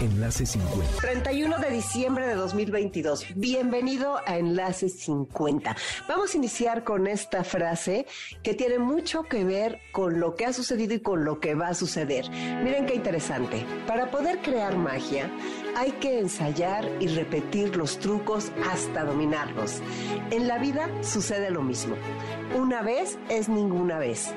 Enlace 50. 31 de diciembre de 2022. Bienvenido a Enlace 50. Vamos a iniciar con esta frase que tiene mucho que ver con lo que ha sucedido y con lo que va a suceder. Miren qué interesante. Para poder crear magia, hay que ensayar y repetir los trucos hasta dominarlos. En la vida sucede lo mismo. Una vez es ninguna vez.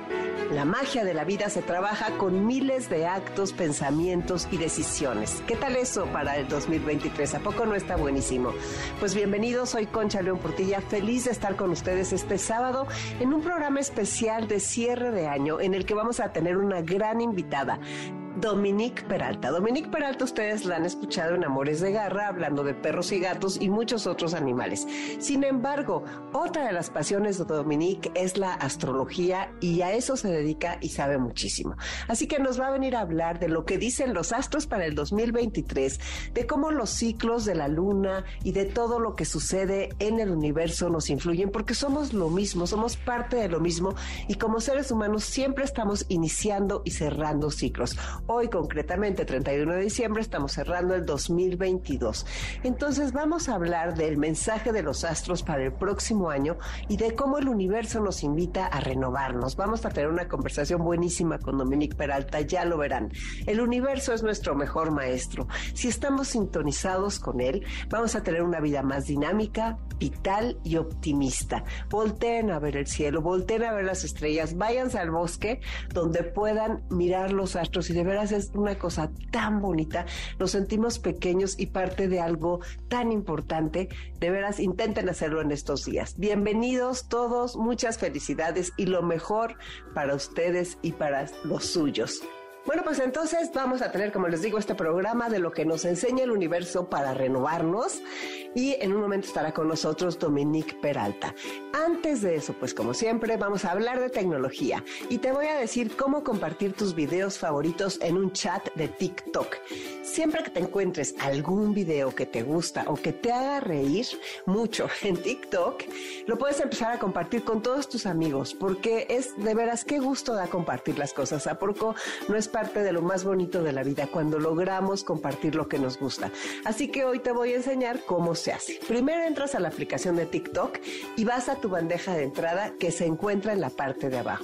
La magia de la vida se trabaja con miles de actos, pensamientos y decisiones. ¿Qué tal eso para el 2023? ¿A poco no está buenísimo? Pues bienvenidos, soy Concha León Portilla, feliz de estar con ustedes este sábado en un programa especial de cierre de año en el que vamos a tener una gran invitada. Dominique Peralta. Dominique Peralta ustedes la han escuchado en Amores de Garra, hablando de perros y gatos y muchos otros animales. Sin embargo, otra de las pasiones de Dominique es la astrología y a eso se dedica y sabe muchísimo. Así que nos va a venir a hablar de lo que dicen los astros para el 2023, de cómo los ciclos de la luna y de todo lo que sucede en el universo nos influyen, porque somos lo mismo, somos parte de lo mismo y como seres humanos siempre estamos iniciando y cerrando ciclos. Hoy concretamente, 31 de diciembre, estamos cerrando el 2022. Entonces vamos a hablar del mensaje de los astros para el próximo año y de cómo el universo nos invita a renovarnos. Vamos a tener una conversación buenísima con Dominique Peralta, ya lo verán. El universo es nuestro mejor maestro. Si estamos sintonizados con él, vamos a tener una vida más dinámica, vital y optimista. Volteen a ver el cielo, volteen a ver las estrellas, váyanse al bosque donde puedan mirar los astros y de veras es una cosa tan bonita, nos sentimos pequeños y parte de algo tan importante, de veras intenten hacerlo en estos días. Bienvenidos todos, muchas felicidades y lo mejor para ustedes y para los suyos. Bueno, pues entonces vamos a tener, como les digo, este programa de lo que nos enseña el universo para renovarnos y en un momento estará con nosotros Dominique Peralta. Antes de eso, pues como siempre, vamos a hablar de tecnología y te voy a decir cómo compartir tus videos favoritos en un chat de TikTok. Siempre que te encuentres algún video que te gusta o que te haga reír mucho en TikTok, lo puedes empezar a compartir con todos tus amigos porque es de veras qué gusto da compartir las cosas. ¿A poco no es parte de lo más bonito de la vida cuando logramos compartir lo que nos gusta? Así que hoy te voy a enseñar cómo se hace. Primero entras a la aplicación de TikTok y vas a tu bandeja de entrada que se encuentra en la parte de abajo.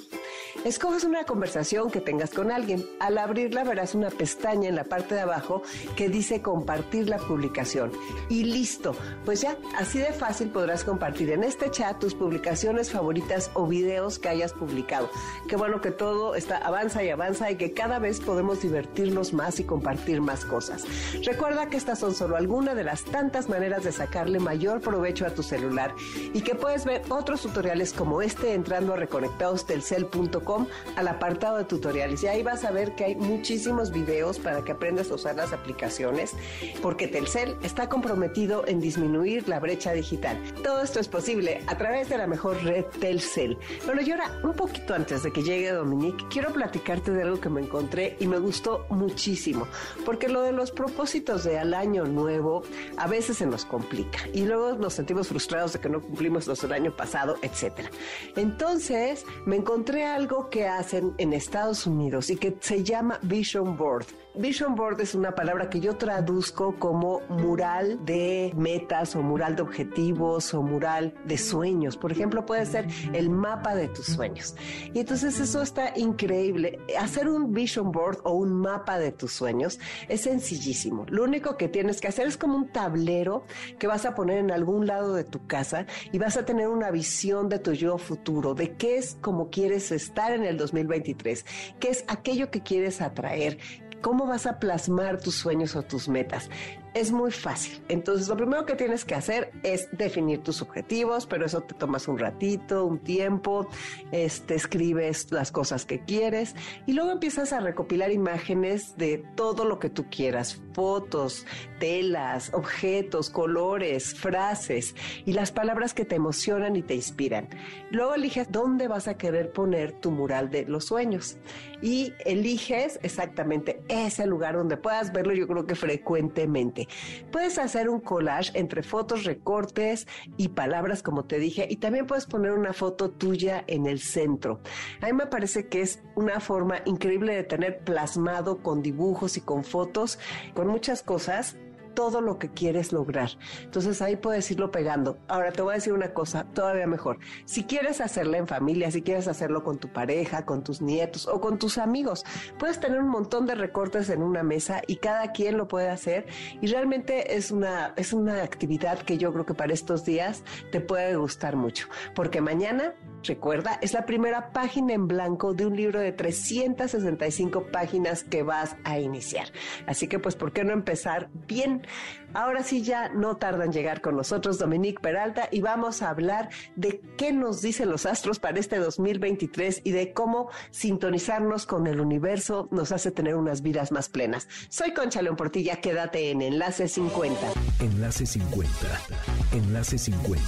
Escoges una conversación que tengas con alguien. Al abrirla verás una pestaña en la parte de abajo que dice compartir la publicación. Y listo, pues ya, así de fácil podrás compartir en este chat tus publicaciones favoritas o videos que hayas publicado. Qué bueno que todo está avanza y avanza y que cada vez podemos divertirnos más y compartir más cosas. Recuerda que estas son solo algunas de las tantas maneras de sacarle mayor provecho a tu celular y que puedes ver otros tutoriales como este entrando a reconectadostelcel.com al apartado de tutoriales y ahí vas a ver que hay muchísimos videos para que aprendas a usar las aplicaciones porque Telcel está comprometido en disminuir la brecha digital. Todo esto es posible a través de la mejor red Telcel. Bueno, y ahora un poquito antes de que llegue Dominique, quiero platicarte de algo que me encontré y me gustó muchísimo porque lo de los propósitos de al año nuevo a veces se nos complica y luego nos sentimos frustrados de que no cumplimos los del año pasado, etcétera. Entonces, me encontré algo que hacen en Estados Unidos y que se llama Vision Board. Vision Board es una palabra que yo traduzco como mural de metas o mural de objetivos o mural de sueños. Por ejemplo, puede ser el mapa de tus sueños. Y entonces eso está increíble. Hacer un Vision Board o un mapa de tus sueños es sencillísimo. Lo único que tienes que hacer es como un tablero que vas a poner en algún lado de tu casa y vas a tener una visión de tu yo futuro, de qué es como quieres estar en el 2023, qué es aquello que quieres atraer, cómo vas a plasmar tus sueños o tus metas. Es muy fácil. Entonces, lo primero que tienes que hacer es definir tus objetivos, pero eso te tomas un ratito, un tiempo, este, escribes las cosas que quieres y luego empiezas a recopilar imágenes de todo lo que tú quieras, fotos, telas, objetos, colores, frases y las palabras que te emocionan y te inspiran. Luego eliges dónde vas a querer poner tu mural de los sueños y eliges exactamente ese lugar donde puedas verlo, yo creo que frecuentemente. Puedes hacer un collage entre fotos, recortes y palabras, como te dije, y también puedes poner una foto tuya en el centro. A mí me parece que es una forma increíble de tener plasmado con dibujos y con fotos, con muchas cosas, todo lo que quieres lograr. Entonces ahí puedes irlo pegando. Ahora te voy a decir una cosa todavía mejor. Si quieres hacerlo en familia, si quieres hacerlo con tu pareja, con tus nietos o con tus amigos, puedes tener un montón de recortes en una mesa y cada quien lo puede hacer y realmente es una es una actividad que yo creo que para estos días te puede gustar mucho, porque mañana Recuerda, es la primera página en blanco de un libro de 365 páginas que vas a iniciar. Así que pues, ¿por qué no empezar bien? Ahora sí ya no tarda en llegar con nosotros Dominique Peralta y vamos a hablar de qué nos dicen los astros para este 2023 y de cómo sintonizarnos con el universo nos hace tener unas vidas más plenas. Soy Concha León Portilla, quédate en Enlace 50. Enlace 50. Enlace 50.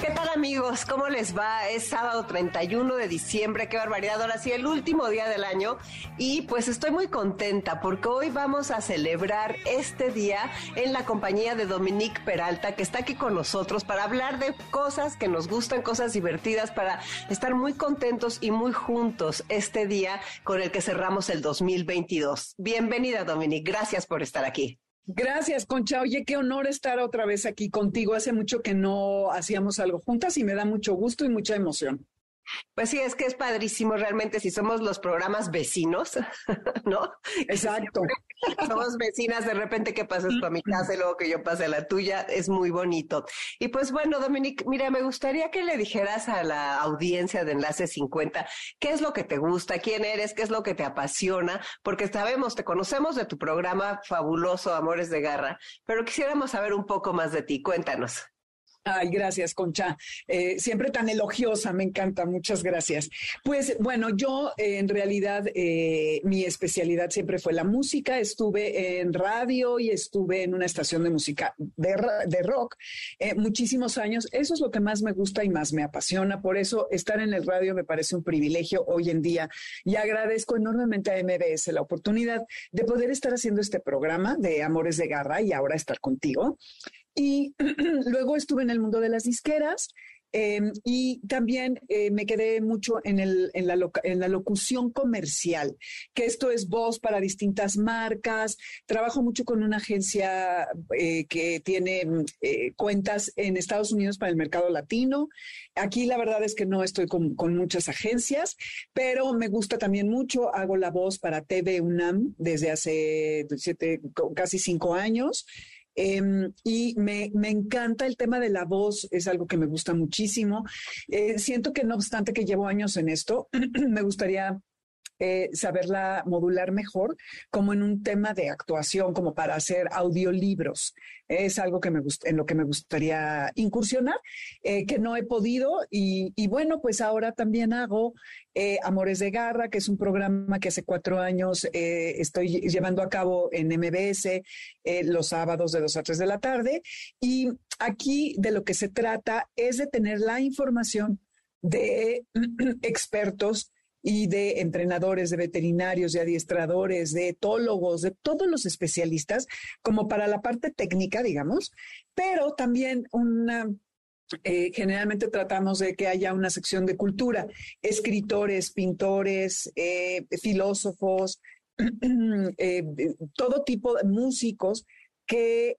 ¿Qué tal amigos? ¿Cómo les va? Es sábado 31 de diciembre, qué barbaridad, ahora sí, el último día del año y pues estoy muy contenta porque hoy vamos a celebrar este día en la compañía de Dominique Peralta, que está aquí con nosotros para hablar de cosas que nos gustan, cosas divertidas, para estar muy contentos y muy juntos este día con el que cerramos el 2022. Bienvenida, Dominique. Gracias por estar aquí. Gracias, Concha. Oye, qué honor estar otra vez aquí contigo. Hace mucho que no hacíamos algo juntas y me da mucho gusto y mucha emoción. Pues sí, es que es padrísimo realmente si somos los programas vecinos, ¿no? Exacto. somos vecinas, de repente que pases tú a mi casa y luego que yo pase a la tuya, es muy bonito. Y pues bueno, Dominique, mira, me gustaría que le dijeras a la audiencia de Enlace 50 qué es lo que te gusta, quién eres, qué es lo que te apasiona, porque sabemos, te conocemos de tu programa fabuloso Amores de Garra, pero quisiéramos saber un poco más de ti. Cuéntanos. Ay, gracias, Concha. Eh, siempre tan elogiosa, me encanta, muchas gracias. Pues bueno, yo eh, en realidad eh, mi especialidad siempre fue la música. Estuve en radio y estuve en una estación de música de, de rock muchísimos años. Eso es lo que más me gusta y más me apasiona. Por eso estar en el radio me parece un privilegio hoy en día y agradezco enormemente a MBS la oportunidad de poder estar haciendo este programa de Amores de Garra y ahora estar contigo. Y luego estuve en el mundo de las disqueras em, y también eh, me quedé mucho en, el, en, la en, la locución comercial, que esto es voz para distintas marcas. Trabajo mucho con una agencia eh, que tiene eh, cuentas en Estados Unidos para el mercado latino. Aquí la verdad es que no estoy con, con, muchas agencias, pero me gusta también mucho. Hago la voz para TV UNAM desde hace siete, casi cinco años. Em, y me, encanta el tema de la voz, es algo que me gusta muchísimo. Eh, siento que no obstante que llevo años en esto, me gustaría eh, saberla modular mejor, como en un tema de actuación, como para hacer audiolibros. Es algo que me en lo que me gustaría incursionar, eh, que no he podido. Y, bueno, pues ahora también hago eh, Amores de Garra, que es un programa que hace cuatro años estoy llevando a cabo en MBS los sábados de 2 a 3 de la tarde. Y aquí de lo que se trata es de tener la información de expertos y de entrenadores, de veterinarios, de adiestradores, de etólogos, de todos los especialistas, como para la parte técnica, digamos, pero también una eh, generalmente tratamos de que haya una sección de cultura, escritores, pintores, eh, filósofos, eh, todo tipo de músicos que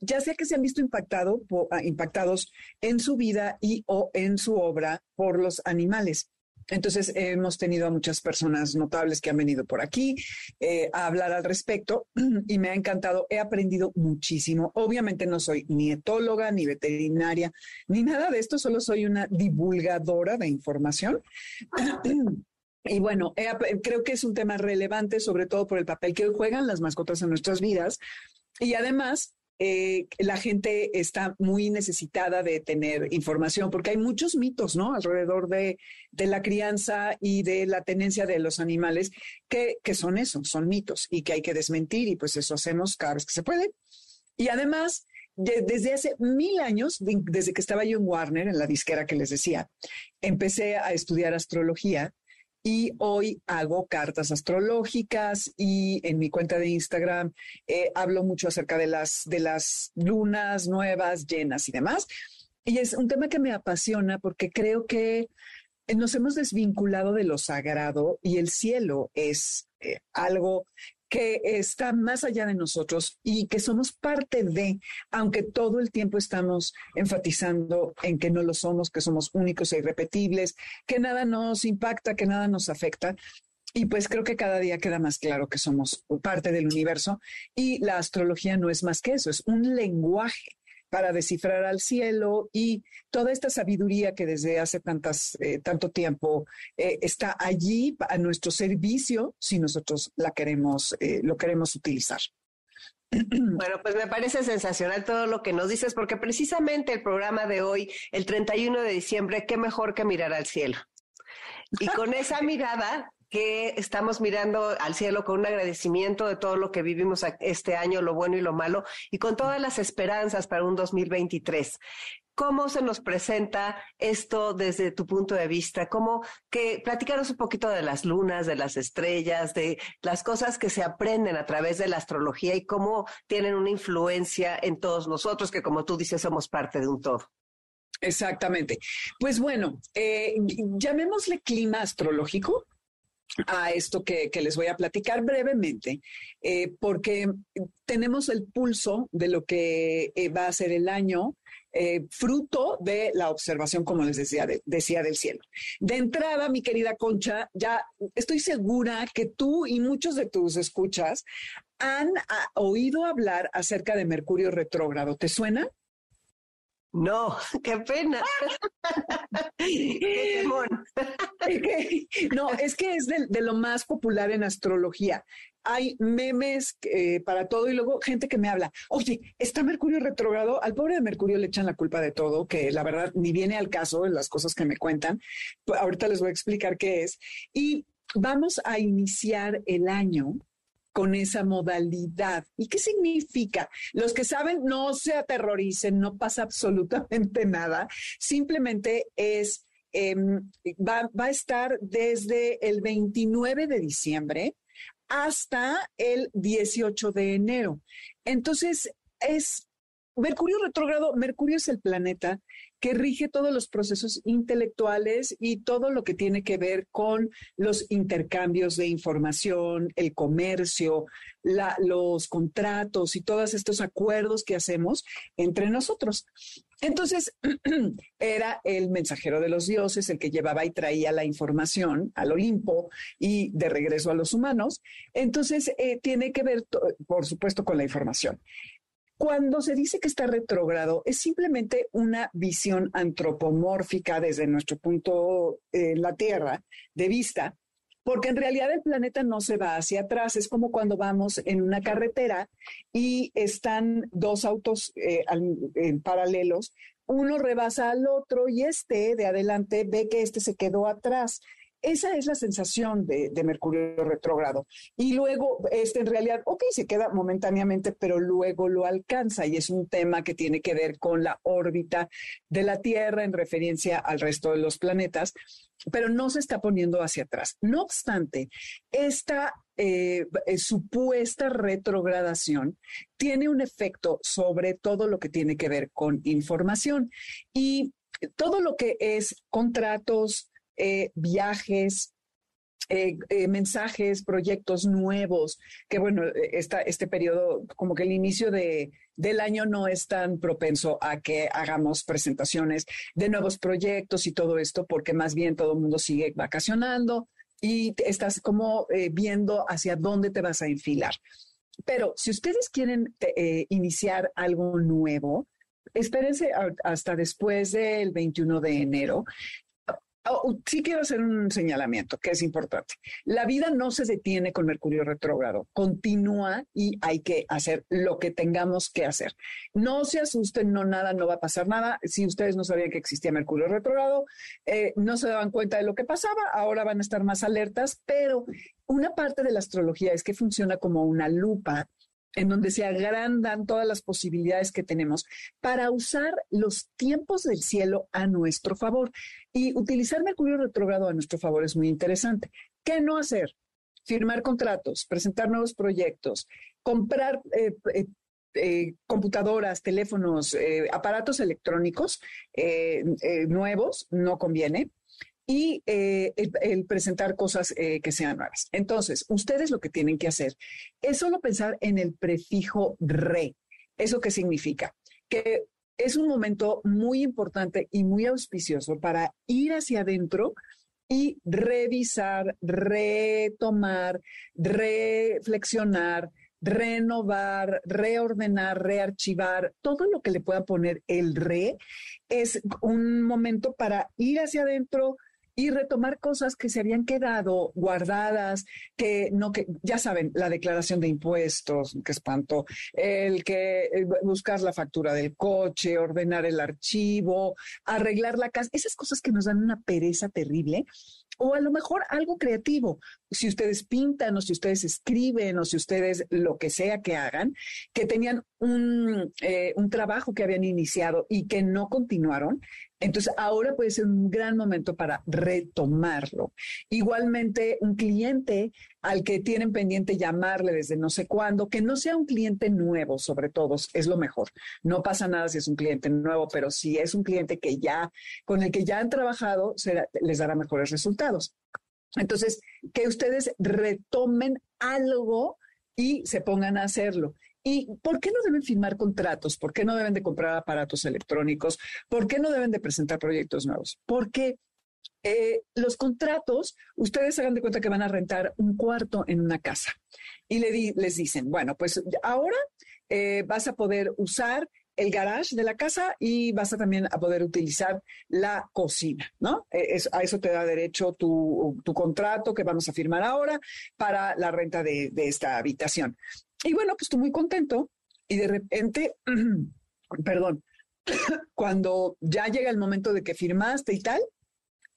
ya sea que se han visto impactado, ah, impactados en su vida y o en su obra por los animales. Entonces, hemos tenido a muchas personas notables que han venido por aquí eh, a hablar al respecto y me ha encantado. He aprendido muchísimo. Obviamente no soy ni etóloga, ni veterinaria, ni nada de esto, solo soy una divulgadora de información. Y bueno, creo que es un tema relevante, sobre todo por el papel que juegan las mascotas en nuestras vidas Y además, eh, la gente está muy necesitada de tener información, porque hay muchos mitos, ¿no? Alrededor de, la crianza y de la tenencia de los animales, que, que, son eso, son mitos y que hay que desmentir, y pues eso hacemos cada vez que se puede. Y además, desde hace mil años, desde que estaba yo en Warner, en la disquera que les decía, empecé a estudiar astrología y hoy hago cartas astrológicas y en mi cuenta de Instagram eh, hablo mucho acerca de las, de las lunas nuevas, llenas y demás. Y es un tema que me apasiona porque creo que nos hemos desvinculado de lo sagrado y el cielo es eh, algo que está más allá de nosotros y que somos parte de, aunque todo el tiempo estamos enfatizando en que no lo somos, que somos únicos e irrepetibles, que nada nos impacta, que nada nos afecta. Y pues creo que cada día queda más claro que somos parte del universo y la astrología no es más que eso, es un lenguaje para descifrar al cielo y toda esta sabiduría que desde hace tantas, eh, tanto tiempo eh, está allí a nuestro servicio si nosotros la queremos, eh, lo queremos utilizar. Bueno, pues me parece sensacional todo lo que nos dices, porque precisamente el programa de hoy, el 31 de diciembre, qué mejor que mirar al cielo. Y con esa mirada que estamos mirando al cielo con un agradecimiento de todo lo que vivimos este año, lo bueno y lo malo, y con todas las esperanzas para un 2023. ¿Cómo se nos presenta esto desde tu punto de vista? ¿Cómo que platicaros un poquito de las lunas, de las estrellas, de las cosas que se aprenden a través de la astrología y cómo tienen una influencia en todos nosotros, que como tú dices, somos parte de un todo? Exactamente. Pues bueno, eh, llamémosle clima astrológico a esto que, les voy a platicar brevemente, eh, porque tenemos el pulso de lo que eh, va a ser el año, eh, fruto de la observación, como les decía, decía del cielo. De entrada, mi querida Concha, ya estoy segura que tú y muchos de tus escuchas han ah, oído hablar acerca de Mercurio retrógrado. ¿Te suena? No, qué pena. no, es que es de, lo más popular en astrología. Hay memes eh, para todo y luego gente que me habla, oye, está Mercurio retrogrado, al pobre de Mercurio le echan la culpa de todo, que la verdad ni viene al caso las cosas que me cuentan. Ahorita les voy a explicar qué es. Y vamos a iniciar el año con esa modalidad. ¿Y qué significa? Los que saben, no se aterroricen, no pasa absolutamente nada. Simplemente es, em, va, va a estar desde el 29 de diciembre hasta el 18 de enero. Entonces, es Mercurio retrógrado, Mercurio es el planeta que rige todos los procesos intelectuales y todo lo que tiene que ver con los intercambios de información, el comercio, los contratos y todos estos acuerdos que hacemos entre nosotros. Entonces, era el mensajero de los dioses, el que llevaba y traía la información al Olimpo y de regreso a los humanos. Entonces, eh, tiene que ver, por supuesto, con la información. Cuando se dice que está retrógrado, es simplemente una visión antropomórfica desde nuestro punto en la Tierra de vista, porque en realidad el planeta no se va hacia atrás. Es como cuando vamos en una carretera y están dos autos eh, en paralelos, uno rebasa al otro y este de adelante ve que este se quedó atrás. Esa es la sensación de, Mercurio retrógrado. Y luego, este en realidad, ok, se queda momentáneamente, pero luego lo alcanza y es un tema que tiene que ver con la órbita de la Tierra en referencia al resto de los planetas, pero no se está poniendo hacia atrás. No obstante, esta eh, eh, supuesta retrogradación tiene un efecto sobre todo lo que tiene que ver con información y todo lo que es contratos, eh, viajes, eh, eh, mensajes, proyectos nuevos, que bueno, este periodo, como que el inicio de, del año no es tan propenso a que hagamos presentaciones de nuevos proyectos y todo esto, porque más bien todo el mundo sigue vacacionando y estás como viendo hacia dónde te vas a enfilar. Pero si ustedes quieren iniciar algo nuevo, espérense hasta después del 21 de enero Oh, sí quiero hacer un señalamiento que es importante. La vida no se detiene con Mercurio retrógrado, continúa y hay que hacer lo que tengamos que hacer. No se asusten, no nada, no va a pasar nada. Si ustedes no sabían que existía Mercurio retrógrado, eh, no se daban cuenta de lo que pasaba, ahora van a estar más alertas, pero una parte de la astrología es que funciona como una lupa en donde se agrandan todas las posibilidades que tenemos para usar los tiempos del cielo a nuestro favor. Y utilizar Mercurio retrógrado a nuestro favor es muy interesante. ¿Qué no hacer? Firmar contratos, presentar nuevos proyectos, comprar eh, eh, eh, computadoras, teléfonos, aparatos electrónicos nuevos, no conviene y eh, el, presentar cosas eh, que sean nuevas. Entonces, ustedes lo que tienen que hacer es solo pensar en el prefijo re. ¿Eso qué significa? Que es un momento muy importante y muy auspicioso para ir hacia adentro y revisar, retomar, reflexionar, renovar, reordenar, rearchivar, todo lo que le pueda poner el re es un momento para ir hacia adentro, y retomar cosas que se habían quedado guardadas, que no, que ya saben, la declaración de impuestos, que espanto, el que eh, buscar la factura del coche, ordenar el archivo, arreglar la casa, esas cosas que nos dan una pereza terrible o a lo mejor algo creativo. Si ustedes pintan o si ustedes escriben o si ustedes lo que sea que hagan, que tenían un, eh, un trabajo que habían iniciado y que no continuaron, entonces, ahora puede ser un gran momento para retomarlo. Igualmente, un cliente al que tienen pendiente llamarle desde no sé cuándo, que no sea un cliente nuevo, sobre todo, es lo mejor. No pasa nada si es un cliente nuevo, pero si es un cliente que ya, con el que ya han trabajado, les dará mejores resultados. Entonces, que ustedes retomen algo y se pongan a hacerlo. ¿Y por qué no deben firmar contratos? ¿Por qué no deben de comprar aparatos electrónicos? ¿Por qué no deben de presentar proyectos nuevos? Porque eh, los contratos, ustedes hagan de cuenta que van a rentar un cuarto en una casa y le les dicen, bueno, pues ahora eh, vas a poder usar el garage de la casa y vas a también a poder utilizar la cocina, ¿no? E, a eso te da derecho tu, contrato que vamos a firmar ahora para la renta de esta habitación. Y bueno, pues tú muy contento y de repente, perdón, cuando ya llega el momento de que firmaste y tal,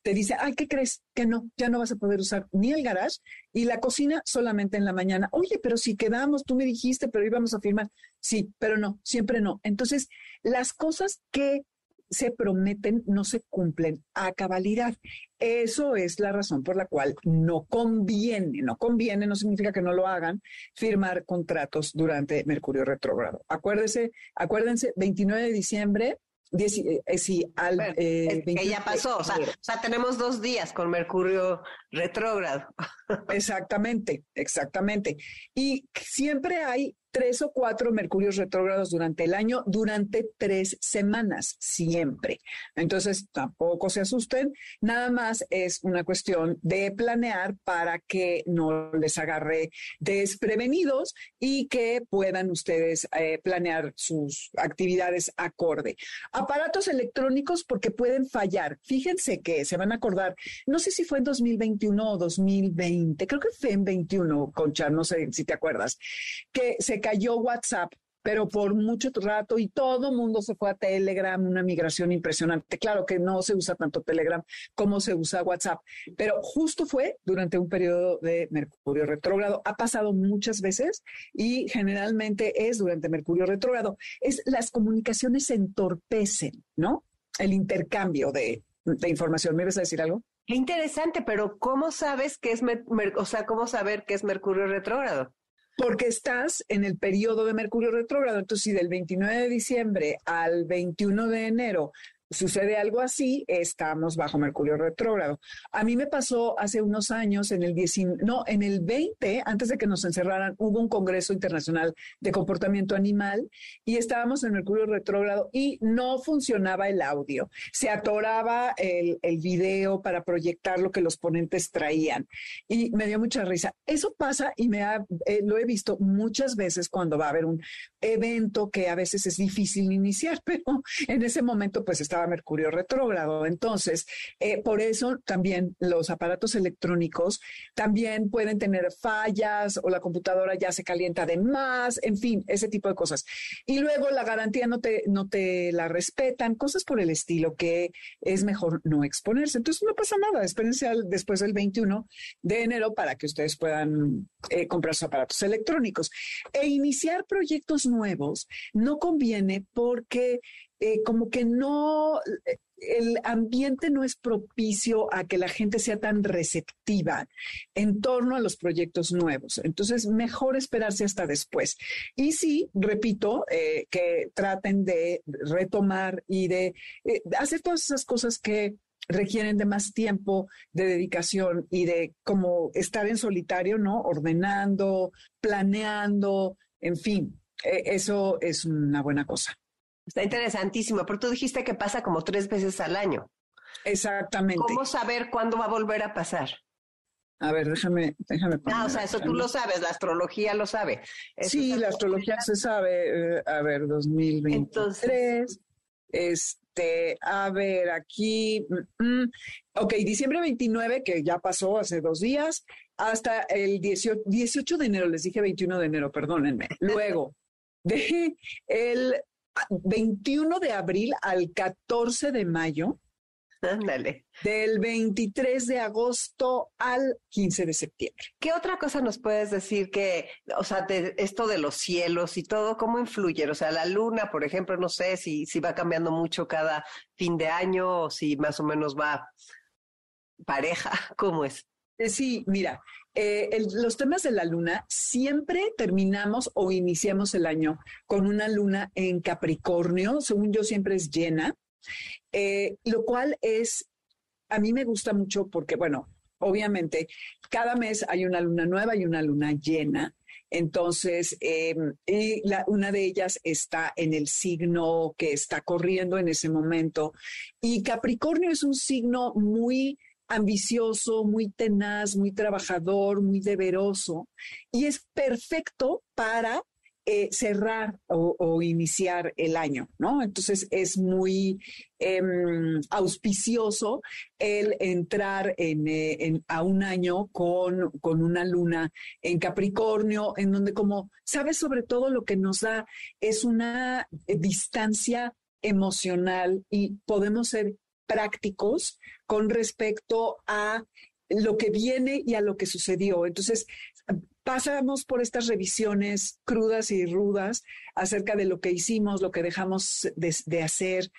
te dice, ay, ¿qué crees? Que no, ya no vas a poder usar ni el garage y la cocina solamente en la mañana. Oye, pero si quedamos, tú me dijiste, pero íbamos a firmar. Sí, pero no, siempre no. Entonces, las cosas que se prometen no se cumplen a cabalidad. Eso es la razón por la cual no conviene, no conviene, no significa que no lo hagan, firmar contratos durante Mercurio retrógrado. Acuérdense, acuérdense, 29 de diciembre eh, sí, al, eh, que ya pasó, o sea, o sea, tenemos dos días con Mercurio retrógrado. Exactamente, exactamente. Y siempre hay tres o cuatro mercurios retrógrados durante el año, durante tres semanas, siempre. Entonces, tampoco se asusten, nada más es una cuestión de planear para que no les agarre desprevenidos y que puedan ustedes eh, planear sus actividades acorde. Aparatos electrónicos porque pueden fallar. Fíjense que se van a acordar, no sé si fue en 2021 o 2020, creo que fue en 21, Concha, no sé si te acuerdas, que se cayó WhatsApp, pero por mucho rato y todo mundo se fue a Telegram, una migración impresionante. Claro que no se usa tanto Telegram como se usa WhatsApp, pero justo fue durante un periodo de Mercurio retrógrado. Ha pasado muchas veces y generalmente es durante Mercurio retrógrado. Es las comunicaciones se entorpecen, ¿no? El intercambio de, información. ¿Me ibas a decir algo? Qué interesante, pero ¿cómo sabes que es, o sea, cómo saber que es Mercurio retrógrado? Porque estás en el periodo de Mercurio retrógrado. Entonces, si del 29 de diciembre al 21 de enero sucede algo así, estamos bajo Mercurio retrógrado. A mí me pasó hace unos años, en el 19, no, en el 20, antes de que nos encerraran, hubo un Congreso Internacional de Comportamiento Animal y estábamos en Mercurio retrógrado y no funcionaba el audio. Se atoraba el, el video para proyectar lo que los ponentes traían y me dio mucha risa. Eso pasa y me ha, eh, lo he visto muchas veces cuando va a haber un evento que a veces es difícil iniciar, pero en ese momento pues está Mercurio retrógrado. Entonces, eh, por eso también los aparatos electrónicos también pueden tener fallas o la computadora ya se calienta de más, en fin, ese tipo de cosas. Y luego la garantía no te, no te la respetan, cosas por el estilo que es mejor no exponerse. Entonces, no pasa nada, espérense después del 21 de enero para que ustedes puedan eh, comprar sus aparatos electrónicos. E iniciar proyectos nuevos no conviene porque eh, como que no, el ambiente no es propicio a que la gente sea tan receptiva en torno a los proyectos nuevos. Entonces, mejor esperarse hasta después. Y sí, repito, eh, que traten de retomar y de hacer todas esas cosas que requieren de más tiempo de dedicación y de como estar en solitario, ¿no? Ordenando, planeando, en fin, eso es una buena cosa. Está interesantísimo, pero tú dijiste que pasa como tres veces al año. Exactamente. ¿Cómo saber cuándo va a volver a pasar? A ver, déjame, déjame Ah, o sea, eso tú lo sabes, la astrología lo sabe. sí, la astrología se sabe. Eh, a ver, 2023. Entonces, este, a ver, aquí, mm, mm, ok, diciembre 29, que ya pasó hace dos días, hasta el 18, 18 de enero, les dije 21 de enero, perdónenme. Luego, de el 21 de abril al 14 de mayo, Ándale. Del 23 de agosto al 15 de septiembre. ¿Qué otra cosa nos puedes decir que, o sea, de esto de los cielos y todo, cómo influye? O sea, la luna, por ejemplo, no sé si, si va cambiando mucho cada fin de año o si más o menos va pareja, ¿cómo es? Eh, sí, mira, eh, los temas de la luna siempre terminamos o iniciamos el año con una luna en Capricornio, según yo siempre es llena. Eh, lo cual es, a mí me gusta mucho porque, bueno, obviamente cada mes hay una luna nueva y una luna llena. Entonces, em, una de ellas está en el signo que está corriendo en ese momento. Y Capricornio es un signo muy ambicioso, muy tenaz, muy trabajador, muy deberoso. Y es perfecto para eh, cerrar o, iniciar el año, ¿no? Entonces es muy em, auspicioso el entrar eh, a un año con, con una luna en Capricornio, en donde como, sabes, sobre todo lo que nos da es una eh, distancia emocional y podemos ser prácticos con respecto a lo que viene y a lo que sucedió. Entonces, pasamos por estas revisiones crudas y rudas acerca de lo que hicimos, lo que dejamos de, hacer,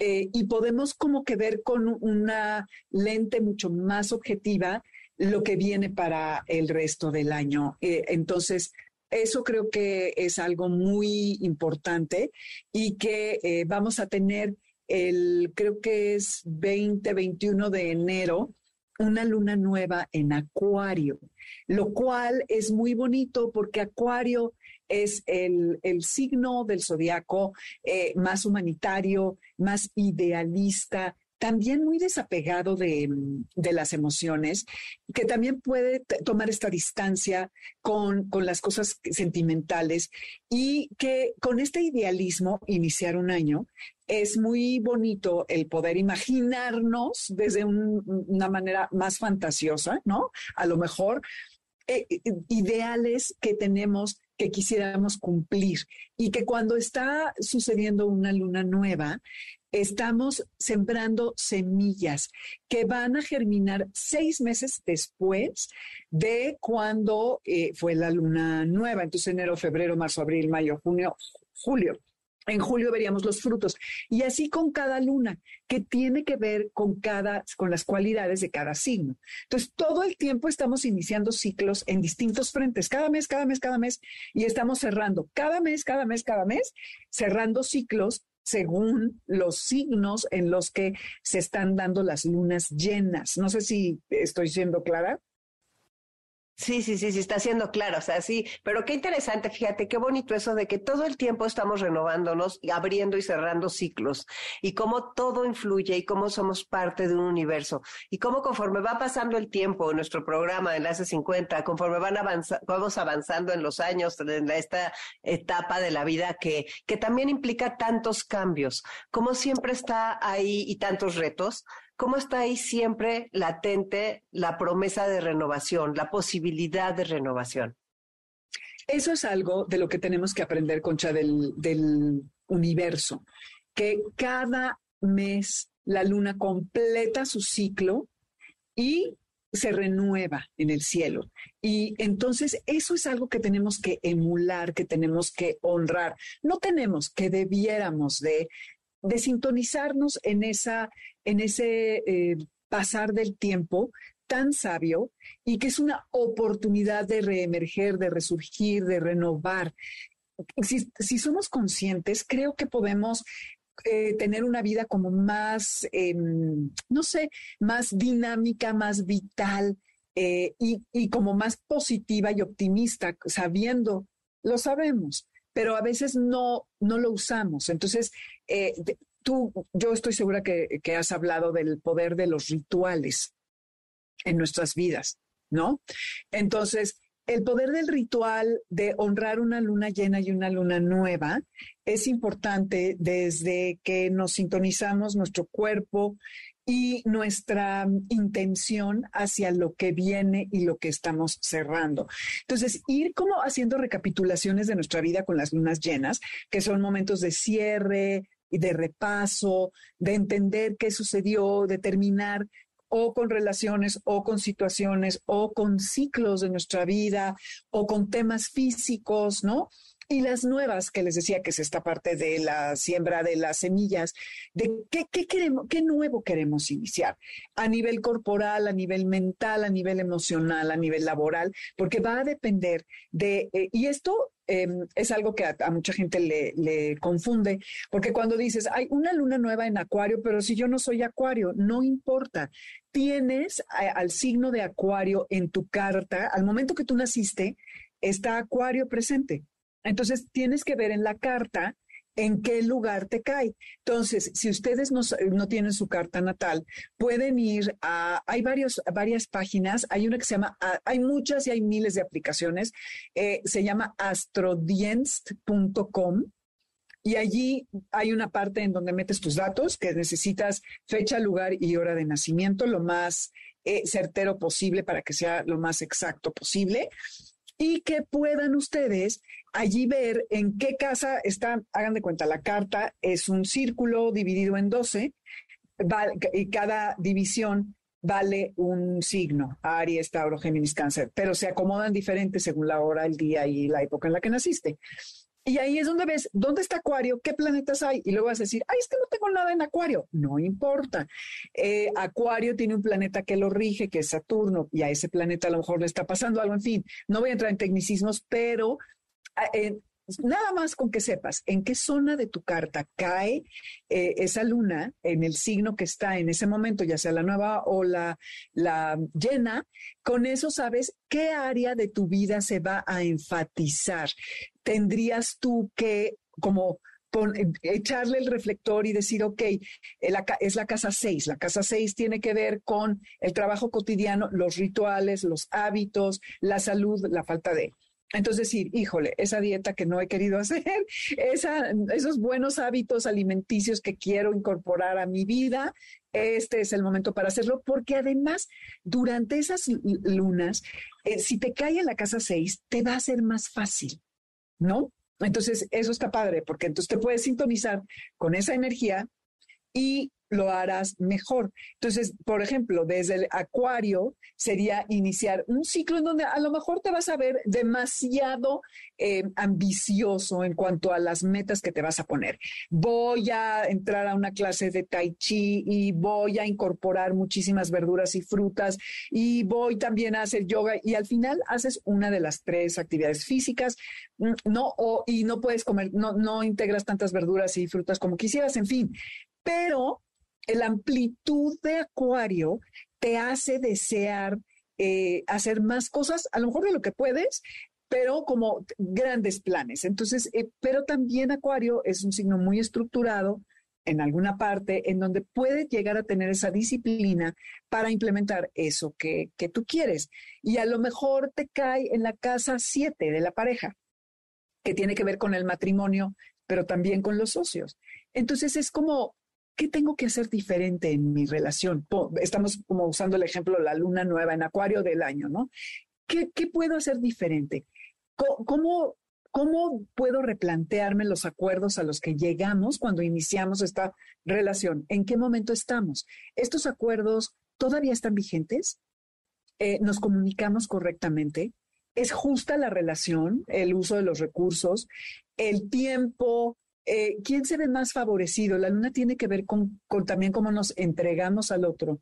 eh, y podemos como que ver con una lente mucho más objetiva lo que viene para el resto del año. Eh, entonces, eso creo que es algo muy importante y que eh, vamos a tener el, creo que es 20, 21 de enero, una luna nueva en Acuario, lo cual es muy bonito porque Acuario es el, signo del zodiaco eh, más humanitario, más idealista, también muy desapegado de, las emociones, que también puede tomar esta distancia con, con, las cosas sentimentales y que con este idealismo iniciar un año es muy bonito el poder imaginarnos desde una manera más fantasiosa, ¿no? A lo mejor eh, eh, ideales que tenemos que quisiéramos cumplir y que cuando está sucediendo una luna nueva, estamos sembrando semillas que van a germinar seis meses después de cuando eh, fue la luna nueva, entonces enero, febrero, marzo, abril, mayo, junio, julio. En julio veríamos los frutos. Y así con cada luna, que tiene que ver con cada, con las cualidades de cada signo. Entonces, todo el tiempo estamos iniciando ciclos en distintos frentes, cada mes, cada mes, cada mes, y estamos cerrando cada mes, cada mes, cada mes, cerrando ciclos según los signos en los que se están dando las lunas llenas. No sé si estoy siendo clara. Sí, sí, sí, sí, está siendo claro, o sea, sí, pero qué interesante, fíjate, qué bonito eso de que todo el tiempo estamos renovándonos, y abriendo y cerrando ciclos, y cómo todo influye y cómo somos parte de un universo, y cómo conforme va pasando el tiempo, nuestro programa de Enlace 50, conforme vamos avanzando en los años, en esta etapa de la vida que, que también implica tantos cambios, como siempre está ahí y tantos retos, ¿Cómo está ahí siempre latente la promesa de renovación, la posibilidad de renovación? Eso es algo de lo que tenemos que aprender, Concha, del, del universo, que cada mes la luna completa su ciclo y se renueva en el cielo. Y entonces eso es algo que tenemos que emular, que tenemos que honrar. No tenemos, que debiéramos de de sintonizarnos en, esa, en ese eh, pasar del tiempo tan sabio y que es una oportunidad de reemerger, de resurgir, de renovar. Si, somos conscientes, creo que podemos eh, tener una vida como más, em, no sé, más dinámica, más vital eh, y, y como más positiva y optimista, sabiendo, lo sabemos, pero a veces no, no lo usamos. Entonces, eh, tú, yo estoy segura que, que has hablado del poder de los rituales en nuestras vidas, ¿no? Entonces, el poder del ritual de honrar una luna llena y una luna nueva es importante desde que nos sintonizamos nuestro cuerpo y nuestra intención hacia lo que viene y lo que estamos cerrando. Entonces, ir como haciendo recapitulaciones de nuestra vida con las lunas llenas, que son momentos de cierre y de repaso, de entender qué sucedió, de terminar o con relaciones o con situaciones o con ciclos de nuestra vida o con temas físicos, ¿no? Y las nuevas, que les decía que es esta parte de la siembra de las semillas, de qué, qué, queremos, qué nuevo queremos iniciar a nivel corporal, a nivel mental, a nivel emocional, a nivel laboral, porque va a depender de, eh, y esto em, es algo que a, mucha gente le, le, confunde, porque cuando dices, hay una luna nueva en Acuario, pero si yo no soy Acuario, no importa. Tienes al signo de Acuario en tu carta, al momento que tú naciste, está Acuario presente. Entonces, tienes que ver en la carta en qué lugar te cae. Entonces, si ustedes no, tienen su carta natal, pueden ir a, hay varios, varias páginas, hay una que se llama, hay muchas y hay miles de aplicaciones, eh, se llama astrodienst.com. Y allí hay una parte en donde metes tus datos, que necesitas fecha, lugar y hora de nacimiento, lo más eh, certero posible para que sea lo más exacto posible y que puedan ustedes allí ver en qué casa está, hagan de cuenta, la carta es un círculo dividido en 12 y cada división vale un signo, Aries, Tauro, Géminis, Cáncer, pero se acomodan diferentes según la hora, el día y la época en la que naciste. Y ahí es donde ves dónde está Acuario, qué planetas hay. Y luego vas a decir, ay, es que no tengo nada en Acuario. No importa. Eh, Acuario tiene un planeta que lo rige, que es Saturno, y a ese planeta a lo mejor le está pasando algo. En fin, no voy a entrar en tecnicismos, pero eh, nada más con que sepas en qué zona de tu carta cae eh, esa luna, en el signo que está en ese momento, ya sea la nueva o la, llena, con eso sabes qué área de tu vida se va a enfatizar. Tendrías tú que como echarle el reflector y decir, ok, eh, es la casa 6. La casa 6 tiene que ver con el trabajo cotidiano, los rituales, los hábitos, la salud, la falta de. Entonces decir, híjole, esa dieta que no he querido hacer, esos buenos hábitos alimenticios que quiero incorporar a mi vida, este es el momento para hacerlo, porque además durante esas lunas, eh, si te cae en la casa 6, te va a ser más fácil, ¿no? Entonces, eso está padre, porque entonces te puedes sintonizar con esa energía y lo harás mejor. Entonces, por ejemplo, desde el acuario sería iniciar un ciclo en donde a lo mejor te vas a ver demasiado eh, ambicioso en cuanto a las metas que te vas a poner. Voy a entrar a una clase de tai chi y voy a incorporar muchísimas verduras y frutas y voy también a hacer yoga y al final haces una de las tres actividades físicas, mm, no, o, y no puedes comer, no, no integras tantas verduras y frutas como quisieras, en fin. Pero la amplitud de Acuario te hace desear eh, hacer más cosas, a lo mejor de lo que puedes, pero como grandes planes. Entonces, eh, pero también Acuario es un signo muy estructurado en alguna parte en donde puede llegar a tener esa disciplina para implementar eso que, que tú quieres. Y a lo mejor te cae en la casa 7 de la pareja, que tiene que ver con el matrimonio, pero también con los socios. Entonces es como, ¿qué tengo que hacer diferente en mi relación? Estamos como usando el ejemplo la luna nueva en Acuario del año, ¿no? ¿Qué, qué puedo hacer diferente? ¿Cómo, ¿Cómo puedo replantearme los acuerdos a los que llegamos cuando iniciamos esta relación? ¿En qué momento estamos? ¿Estos acuerdos todavía están vigentes? Eh, ¿Nos comunicamos correctamente? ¿Es justa la relación, el uso de los recursos, el tiempo, eh, ¿quién se ve más favorecido? La luna tiene que ver con, también cómo nos entregamos al otro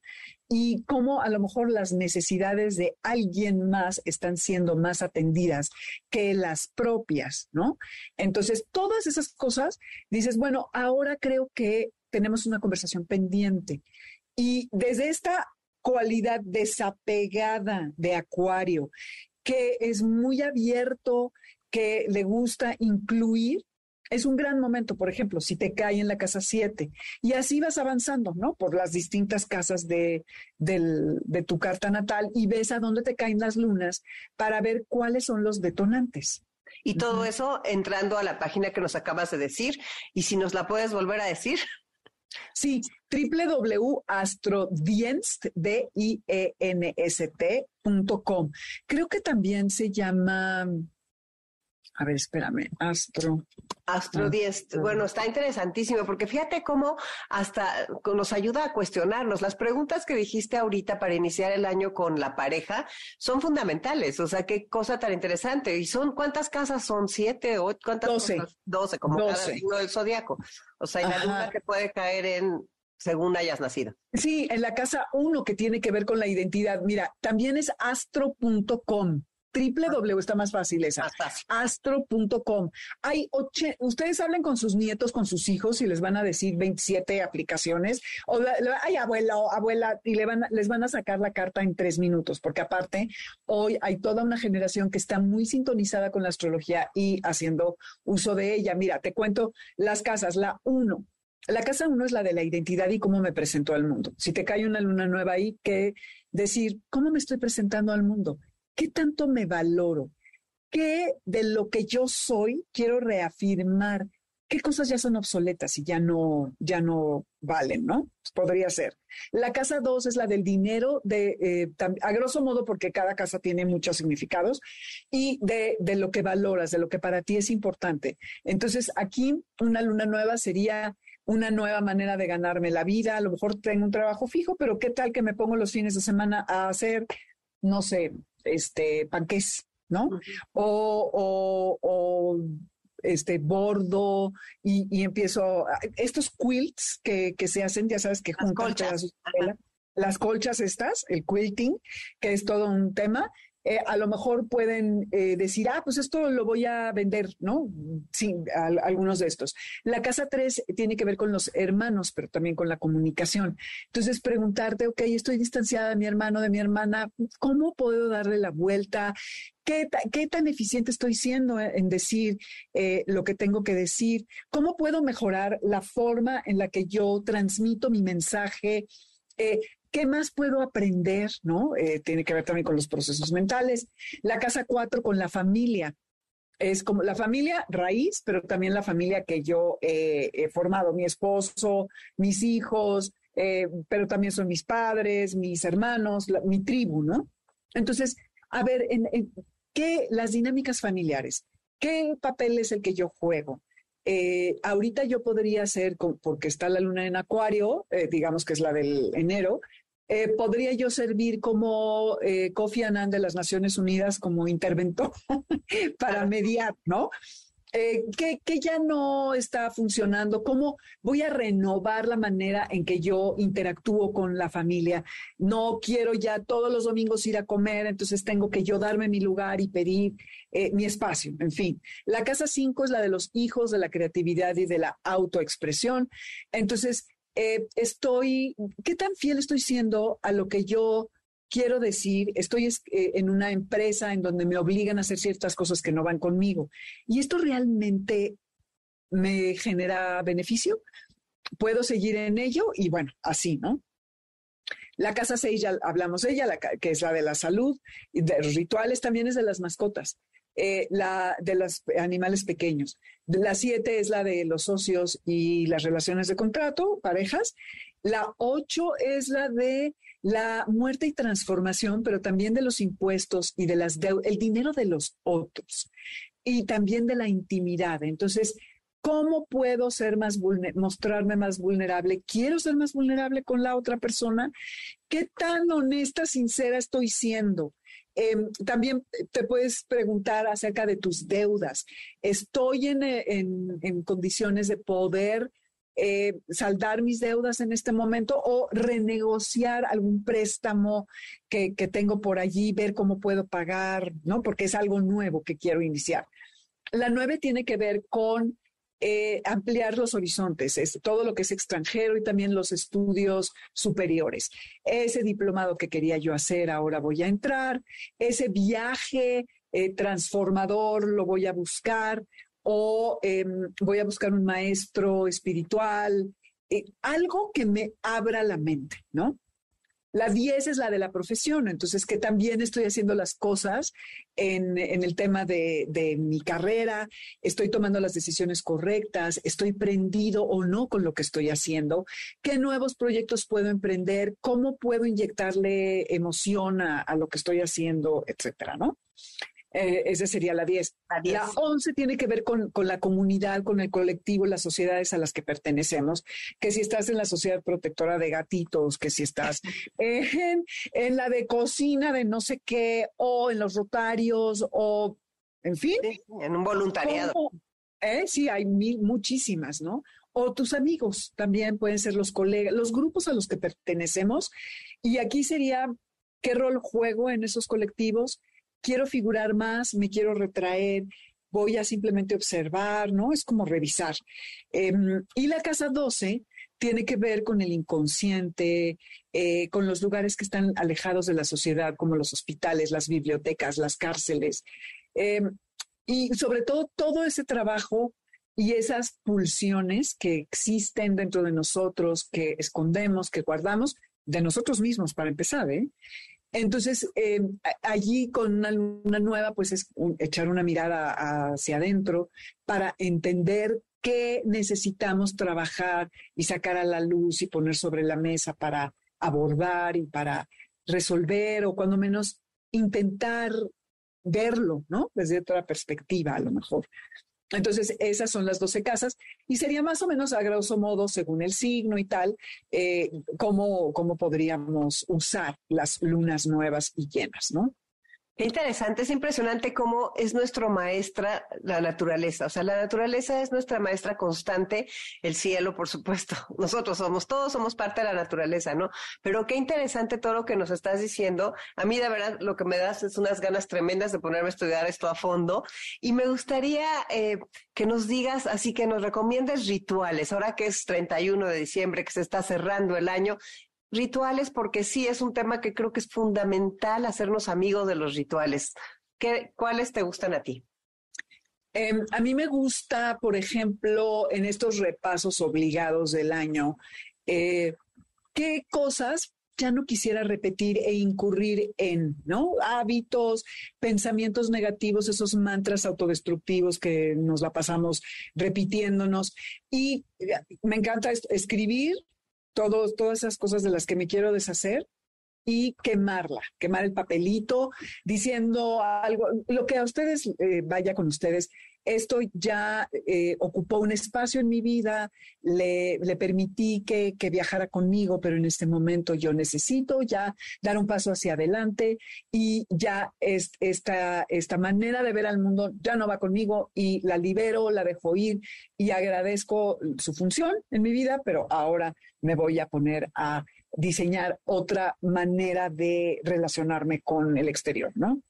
y cómo a lo mejor las necesidades de alguien más están siendo más atendidas que las propias, ¿no? Entonces, todas esas cosas, dices, bueno, ahora creo que tenemos una conversación pendiente. Y desde esta cualidad desapegada de Acuario, que es muy abierto, que le gusta incluir, es un gran momento, por ejemplo, si te cae en la casa 7 y así vas avanzando, ¿no? Por las distintas casas de, de tu carta natal y ves a dónde te caen las lunas para ver cuáles son los detonantes. Y todo eso entrando a la página que nos acabas de decir. Y si nos la puedes volver a decir. Sí, www.astrodienst.com. Creo que también se llama a ver, espérame, Astro. Astro 10. Bueno, está interesantísimo porque fíjate cómo hasta nos ayuda a cuestionarnos. Las preguntas que dijiste ahorita para iniciar el año con la pareja son fundamentales. O sea, qué cosa tan interesante. ¿Y son cuántas casas son? ¿Siete? o ¿Cuántas? Doce. Doce, como cada signo del zodiaco. O sea, hay la luna que puede caer en según hayas nacido. Sí, en la casa uno que tiene que ver con la identidad. Mira, también es astro.com www está más fácil esa. Astro.com. Hay oche, ustedes hablen con sus nietos, con sus hijos y les van a decir 27 aplicaciones o ay abuelo, abuela y le van les van a sacar la carta en tres minutos porque aparte hoy hay toda una generación que está muy sintonizada con la astrología y haciendo uso de ella. Mira, te cuento las casas. La uno, la casa uno es la de la identidad y cómo me presento al mundo. Si te cae una luna nueva ahí, que decir, ¿cómo me estoy presentando al mundo? ¿Qué tanto me valoro? ¿Qué de lo que yo soy quiero reafirmar? ¿Qué cosas ya son obsoletas y ya no, ya no valen, no? Podría ser. La casa dos es la del dinero, de, eh, a grosso modo, porque cada casa tiene muchos significados, y de, de lo que valoras, de lo que para ti es importante. Entonces, aquí una luna nueva sería una nueva manera de ganarme la vida. A lo mejor tengo un trabajo fijo, pero ¿qué tal que me pongo los fines de semana a hacer, no sé, este, panqués, ¿no? o, o, este bordo y, empiezo estos quilts que, que, se hacen, ya sabes que juntan las colchas estas, el quilting, que es todo un tema, eh, a lo mejor pueden eh, decir, ah, pues esto lo voy a vender, ¿no? Sí, algunos de estos. La casa 3 tiene que ver con los hermanos, pero también con la comunicación. Entonces, preguntarte, ok, estoy distanciada de mi hermano, de mi hermana, ¿cómo puedo darle la vuelta? ¿Qué, qué tan eficiente estoy siendo en decir eh, lo que tengo que decir? ¿Cómo puedo mejorar la forma en la que yo transmito mi mensaje? ¿Qué más puedo aprender? ¿No? Eh, tiene que ver también con los procesos mentales. La casa cuatro con la familia. Es como la familia raíz, pero también la familia que yo he formado, mi esposo, mis hijos, eh, pero también son mis padres, mis hermanos, mi tribu, ¿no? Entonces, a ver, ¿qué las dinámicas familiares? ¿Qué papel es el que yo juego? Eh, ahorita yo podría ser, porque está la luna en Acuario, digamos que es la del enero, eh, ¿Podría yo servir como eh, Kofi Annan de las Naciones Unidas como interventor para mediar, ¿no? Eh, ¿qué, ya no está funcionando? ¿Cómo voy a renovar la manera en que yo interactúo con la familia? No quiero ya todos los domingos ir a comer, entonces tengo que yo darme mi lugar y pedir eh, mi espacio, en fin. La casa 5 es la de los hijos, de la creatividad y de la autoexpresión. Entonces, eh, estoy, qué tan fiel estoy siendo a lo que yo quiero decir, estoy eh, en una empresa en donde me obligan a hacer ciertas cosas que no van conmigo. ¿Y esto realmente me genera beneficio? ¿Puedo seguir en ello? Y bueno, así, ¿no? La casa 6 ya hablamos de ella, que es la de la salud, y de los rituales también es de las mascotas. Eh, la de los animales pequeños. La siete es la de los socios y las relaciones de contrato, parejas. La ocho es la de la muerte y transformación, pero también de los impuestos y de las el dinero de los otros y también de la intimidad. Entonces, ¿cómo puedo ser más mostrarme más vulnerable? ¿Quiero ser más vulnerable con la otra persona? ¿Qué tan honesta, sincera estoy siendo? Em, también te puedes preguntar acerca de tus deudas. ¿Estoy en, condiciones de poder eh, saldar mis deudas en este momento o renegociar algún préstamo que, que, tengo por allí, ver cómo puedo pagar, ¿no? Porque es algo nuevo que quiero iniciar. La nueve tiene que ver con eh, ampliar los horizontes, es todo lo que es extranjero y también los estudios superiores. Ese diplomado que quería yo hacer, ahora voy a entrar, ese viaje eh, transformador lo voy a buscar o em, voy a buscar un maestro espiritual, eh, algo que me abra la mente, ¿no? La 10 es la de la profesión, entonces que también estoy haciendo las cosas en, el tema de, mi carrera, estoy tomando las decisiones correctas, estoy prendido o no con lo que estoy haciendo, qué nuevos proyectos puedo emprender, cómo puedo inyectarle emoción a, a lo que estoy haciendo, etcétera, ¿no? Eh, esa sería la 10. La, 11 tiene que ver con, la comunidad, con el colectivo, las sociedades a las que pertenecemos, que si estás en la sociedad protectora de gatitos, que si estás en, la de cocina de no sé qué, o en los rotarios, o en fin. en un voluntariado. ¿eh? Sí, hay mil, muchísimas, ¿no? O tus amigos también pueden ser los colegas, los grupos a los que pertenecemos. Y aquí sería, ¿qué rol juego en esos colectivos? Quiero figurar más, me quiero retraer, voy a simplemente observar, ¿no? Es como revisar. Em, y la casa 12 tiene que ver con el inconsciente, eh, con los lugares que están alejados de la sociedad, como los hospitales, las bibliotecas, las cárceles. Em, y sobre todo todo ese trabajo y esas pulsiones que existen dentro de nosotros, que escondemos, que guardamos, de nosotros mismos para empezar, ¿eh? Entonces, eh, allí con una luna nueva, pues es echar una mirada hacia adentro para entender qué necesitamos trabajar y sacar a la luz y poner sobre la mesa para abordar y para resolver o cuando menos intentar verlo, ¿no? Desde otra perspectiva, a lo mejor. Entonces, esas son las 12 casas y sería más o menos a grosso modo, según el signo y tal, eh, cómo, cómo podríamos usar las lunas nuevas y llenas, ¿no? Qué interesante, es impresionante cómo es nuestra maestra la naturaleza. O sea, la naturaleza es nuestra maestra constante, el cielo, por supuesto. Nosotros somos, todos somos parte de la naturaleza, ¿no? Pero qué interesante todo lo que nos estás diciendo. A mí, de verdad, lo que me das es unas ganas tremendas de ponerme a estudiar esto a fondo. Y me gustaría eh, que nos digas, así que nos recomiendes rituales. Ahora que es 31 de diciembre, que se está cerrando el año, rituales porque sí es un tema que creo que es fundamental hacernos amigos de los rituales. ¿Qué, ¿Cuáles te gustan a ti? Em, a mí me gusta, por ejemplo, en estos repasos obligados del año, eh, qué cosas ya no quisiera repetir e incurrir en, ¿no? Hábitos, pensamientos negativos, esos mantras autodestructivos que nos la pasamos repitiéndonos. Y eh, me encanta escribir, todas esas cosas de las que me quiero deshacer y quemarla, quemar el papelito, diciendo algo, lo que a ustedes eh, vaya con ustedes, esto ya eh, ocupó un espacio en mi vida, le, permití que, viajara conmigo, pero en este momento yo necesito ya dar un paso hacia adelante y ya es, esta, esta manera de ver al mundo ya no va conmigo y la libero, la dejo ir y agradezco su función en mi vida, pero ahora me voy a poner a diseñar otra manera de relacionarme con el exterior, ¿no?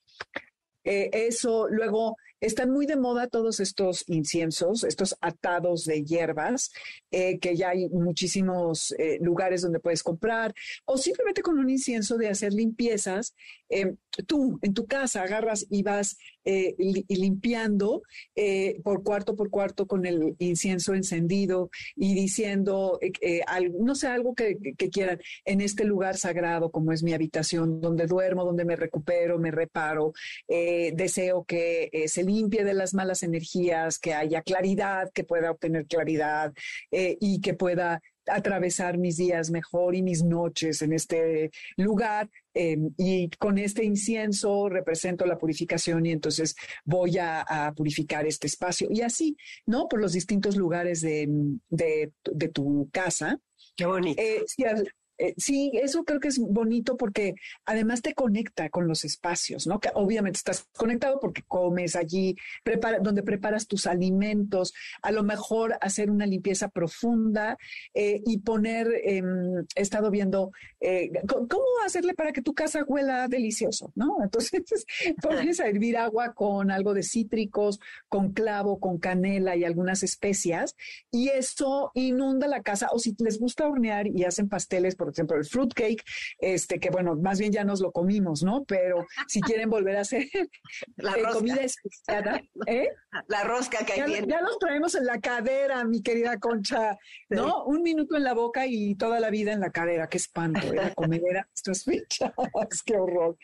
Eh, eso, luego están muy de moda todos estos inciensos, estos atados de hierbas, eh, que ya hay muchísimos eh, lugares donde puedes comprar, o simplemente con un incienso de hacer limpiezas. Em, tú en tu casa agarras y vas eh, limpiando por cuarto por cuarto con el incienso encendido y diciendo, no sé, algo que, quieran en este lugar sagrado como es mi habitación, donde duermo, donde me recupero, me reparo, deseo que se limpie de las malas energías, que haya claridad, que pueda obtener claridad eh, y que pueda atravesar mis días mejor y mis noches en este lugar. Em, y con este incienso represento la purificación y entonces voy a, purificar este espacio. Y así, ¿no? Por los distintos lugares de, tu casa. Qué bonito. Eh, eh, sí, eso creo que es bonito porque además te conecta con los espacios, ¿no? Que obviamente estás conectado porque comes allí, prepara, donde preparas tus alimentos, a lo mejor hacer una limpieza profunda eh, y poner, em, he estado viendo eh, cómo hacerle para que tu casa huela delicioso, ¿no? Entonces pones a hervir agua con algo de cítricos, con clavo, con canela y algunas especias y eso inunda la casa o si les gusta hornear y hacen pasteles, por ejemplo, el fruitcake, este, que bueno, más bien ya nos lo comimos, ¿no? Pero si quieren volver a hacer la eh, comida especiada, ¿eh? La rosca que hay ya, ya los traemos en la cadera, mi querida Concha, ¿no? Un minuto en la boca y toda la vida en la cadera, qué espanto, ¿eh? la comedera, estas fechas, qué horror.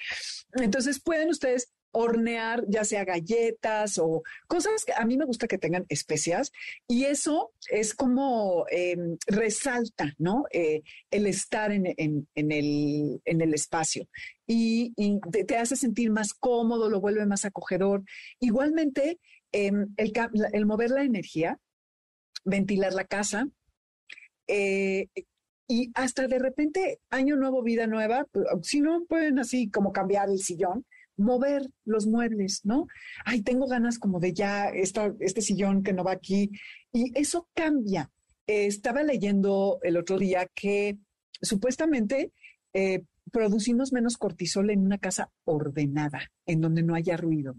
Entonces pueden ustedes hornear ya sea galletas o cosas que a mí me gusta que tengan especias y eso es como em, resalta, ¿no? Eh, el estar en, el, en el espacio y, te, hace sentir más cómodo, lo vuelve más acogedor. Igualmente, em, el, el, mover la energía, ventilar la casa, eh, y hasta de repente, año nuevo, vida nueva, pues, si no pueden así como cambiar el sillón, mover los muebles, ¿no? Ay, tengo ganas como de ya este sillón que no va aquí. Y eso cambia. estaba leyendo el otro día que supuestamente eh, producimos menos cortisol en una casa ordenada, en donde no haya ruido.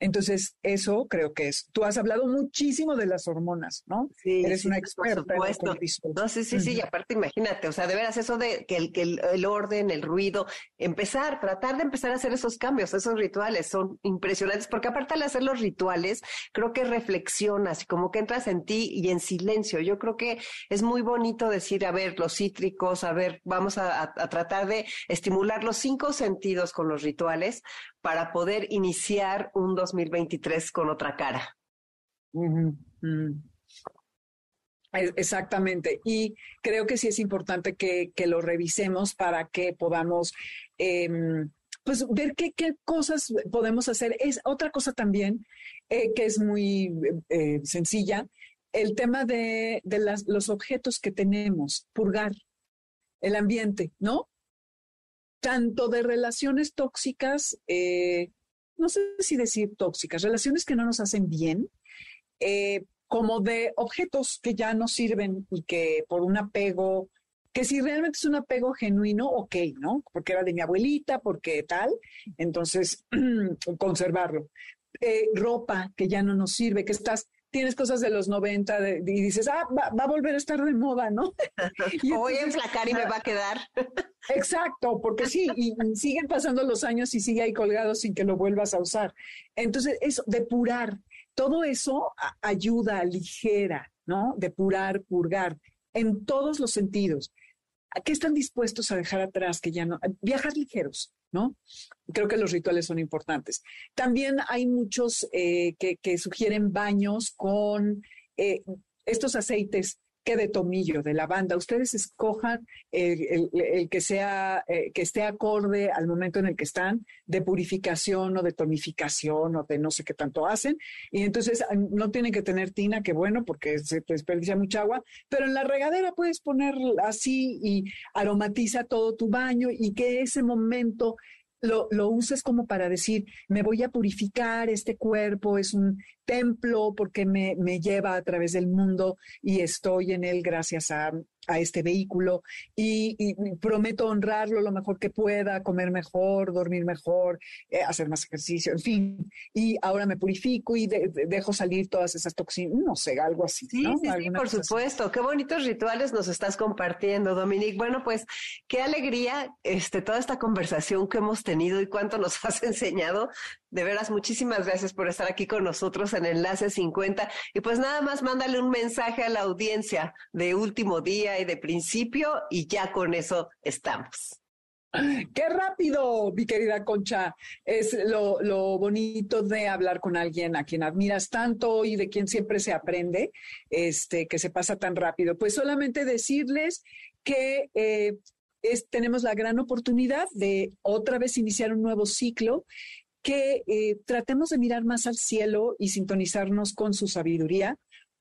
Entonces, eso creo que es. Tú has hablado muchísimo de las hormonas, ¿no? Sí. Eres una experta. Por supuesto. no, sí, sí, sí. Y aparte, imagínate, o sea, de veras, eso de que, el, que el, orden, el ruido, empezar, tratar de empezar a hacer esos cambios, esos rituales son impresionantes, porque aparte al hacer los rituales, creo que reflexionas y como que entras en ti y en silencio. Yo creo que es muy bonito decir, a ver, los cítricos, a ver, vamos a, a tratar de estimular los cinco sentidos con los rituales para poder iniciar un 2023 con otra cara. Exactamente. Y creo que sí es importante que, lo revisemos para que podamos em, pues ver qué, cosas podemos hacer. Es otra cosa también eh, que es muy eh, sencilla, el tema de, los objetos que tenemos, purgar el ambiente, ¿no? Tanto de relaciones tóxicas, eh, no sé si decir tóxicas, relaciones que no nos hacen bien, eh, como de objetos que ya no sirven y que por un apego, que si realmente es un apego genuino, ok, ¿no? Porque era de mi abuelita, porque tal, entonces conservarlo. Eh, ropa que ya no nos sirve, que estás tienes cosas de los 90 y dices, ah, va, a volver a estar de moda, ¿no? y Voy a enflacar y me va a quedar. Exacto, porque sí, y siguen pasando los años y sigue ahí colgado sin que lo vuelvas a usar. Entonces, eso, depurar, todo eso ayuda, ligera, ¿no? Depurar, purgar, en todos los sentidos. ¿A qué están dispuestos a dejar atrás que ya no? Viajar ligeros, ¿no? Creo que los rituales son importantes. También hay muchos eh, que, sugieren baños con eh, estos aceites que de tomillo, de lavanda. Ustedes escojan el, que sea, eh, que esté acorde al momento en el que están, de purificación o de tonificación o de no sé qué tanto hacen. Y entonces ah, no tienen que tener tina, que bueno, porque se desperdicia mucha agua, pero en la regadera puedes poner así y aromatiza todo tu baño y que ese momento lo, lo, uses como para decir, me voy a purificar, este cuerpo es un templo porque me, me, lleva a través del mundo y estoy en él gracias a, a este vehículo y, prometo honrarlo lo mejor que pueda, comer mejor, dormir mejor, eh, hacer más ejercicio, en fin. Y ahora me purifico y dejo salir todas esas toxinas, no sé, algo así. Sí, sí, sí, por supuesto. Qué bonitos rituales nos estás compartiendo, Dominique. Bueno, pues qué alegría este, toda esta conversación que hemos tenido y cuánto nos has enseñado. De veras, muchísimas gracias por estar aquí con nosotros en Enlace 50. Y pues nada más mándale un mensaje a la audiencia de último día y de principio y ya con eso estamos. Qué rápido, mi querida Concha. Es lo, lo, bonito de hablar con alguien a quien admiras tanto y de quien siempre se aprende, este, que se pasa tan rápido. Pues solamente decirles que eh, tenemos la gran oportunidad de otra vez iniciar un nuevo ciclo que eh, tratemos de mirar más al cielo y sintonizarnos con su sabiduría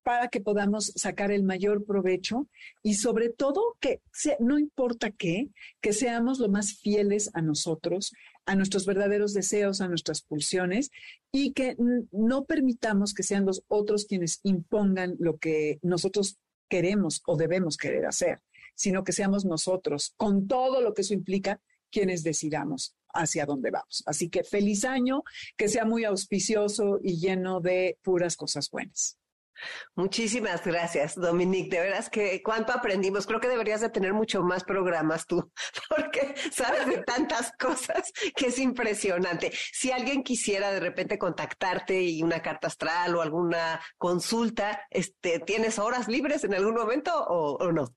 para que podamos sacar el mayor provecho y sobre todo que no importa qué, que seamos lo más fieles a nosotros, a nuestros verdaderos deseos, a nuestras pulsiones y que no permitamos que sean los otros quienes impongan lo que nosotros queremos o debemos querer hacer, sino que seamos nosotros, con todo lo que eso implica, quienes decidamos hacia dónde vamos. Así que feliz año, que sea muy auspicioso y lleno de puras cosas buenas. Muchísimas gracias, Dominique. De veras que cuánto aprendimos. Creo que deberías de tener mucho más programas tú, porque sabes de tantas cosas que es impresionante. Si alguien quisiera de repente contactarte y una carta astral o alguna consulta, este, ¿tienes horas libres en algún momento o no?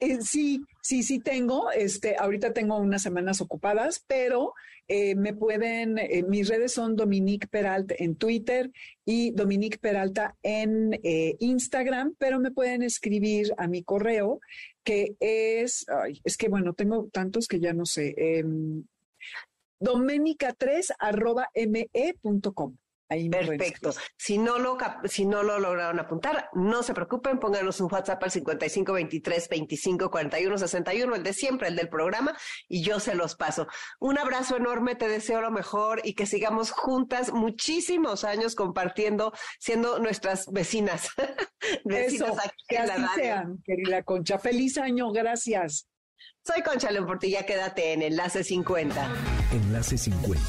Eh, sí, sí, sí tengo. Este, ahorita tengo unas semanas ocupadas, pero eh, me pueden, eh, mis redes son Dominique Peralta en Twitter y Dominique Peralta en Instagram, pero me pueden escribir a mi correo que es, ay, es que bueno, tengo tantos que ya no sé, em, domenica3 arroba me.com. Perfecto. Si no, lo, si no lo lograron apuntar, no se preocupen, pónganos un WhatsApp al 55 23 25 41 61, el de siempre, el del programa, y yo se los paso. Un abrazo enorme, te deseo lo mejor y que sigamos juntas muchísimos años compartiendo, siendo nuestras vecinas. vecinas aquí que así sean, querida Concha. Feliz año, gracias. Soy Concha León Portilla, quédate en Enlace 50. Enlace 50.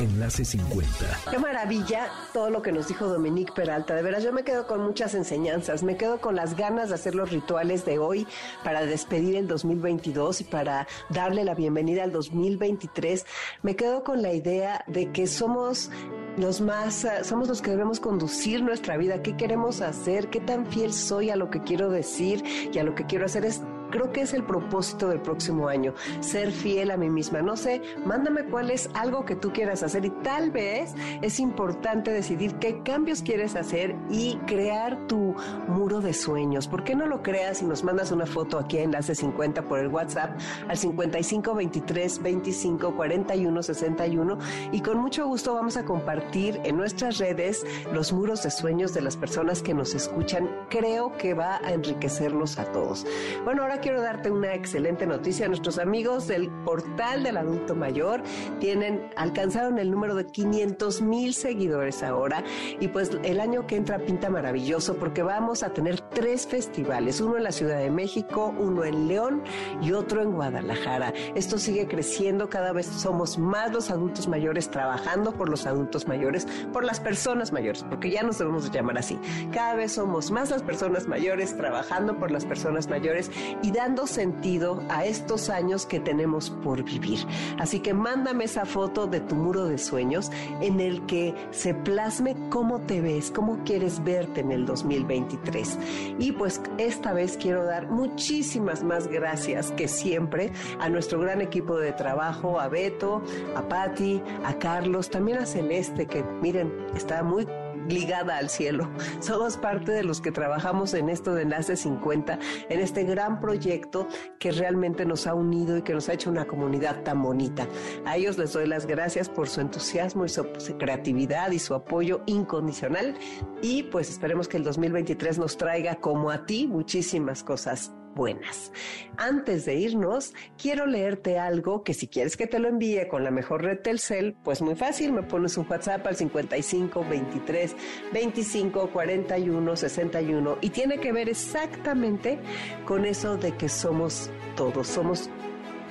Enlace 50. Qué maravilla todo lo que nos dijo Dominique Peralta. De veras, yo me quedo con muchas enseñanzas. Me quedo con las ganas de hacer los rituales de hoy para despedir el 2022 y para darle la bienvenida al 2023. Me quedo con la idea de que somos los más, eh, somos los que debemos conducir nuestra vida. ¿Qué queremos hacer? ¿Qué tan fiel soy a lo que quiero decir y a lo que quiero hacer? Es creo que es el propósito del próximo año, ser fiel a mí misma. No sé, mándame cuál es algo que tú quieras hacer y tal vez es importante decidir qué cambios quieres hacer y crear tu muro de sueños. ¿Por qué no lo creas y nos mandas una foto aquí en Enlace 50 por el WhatsApp al 55 23 25 41 61 y con mucho gusto vamos a compartir en nuestras redes los muros de sueños de las personas que nos escuchan. Creo que va a enriquecerlos a todos. Bueno, ahora quiero darte una excelente noticia. Nuestros amigos del portal del adulto mayor tienen, alcanzaron el número de 500 mil seguidores ahora y pues el año que entra pinta maravilloso porque vamos a tener tres festivales, uno en la Ciudad de México, uno en León y otro en Guadalajara. Esto sigue creciendo, cada vez somos más los adultos mayores trabajando por los adultos mayores, por las personas mayores, porque ya nos debemos llamar así. Cada vez somos más las personas mayores trabajando por las personas mayores y dando sentido a estos años que tenemos por vivir. Así que mándame esa foto de tu muro de sueños en el que se plasme cómo te ves, cómo quieres verte en el 2023. Y pues esta vez quiero dar muchísimas más gracias que siempre a nuestro gran equipo de trabajo, a Beto, a Patti, a Carlos, también a Celeste, que miren, está muy ligada al cielo. Somos parte de los que trabajamos en esto de Enlace 50, en este gran proyecto que realmente nos ha unido y que nos ha hecho una comunidad tan bonita. A ellos les doy las gracias por su entusiasmo y su creatividad y su apoyo incondicional y pues esperemos que el 2023 nos traiga como a ti muchísimas cosas buenas. Antes de irnos, quiero leerte algo que si quieres que te lo envíe con la mejor red Telcel, pues muy fácil, me pones un WhatsApp al 55 23 25 41 61 y tiene que ver exactamente con eso de que somos todos, somos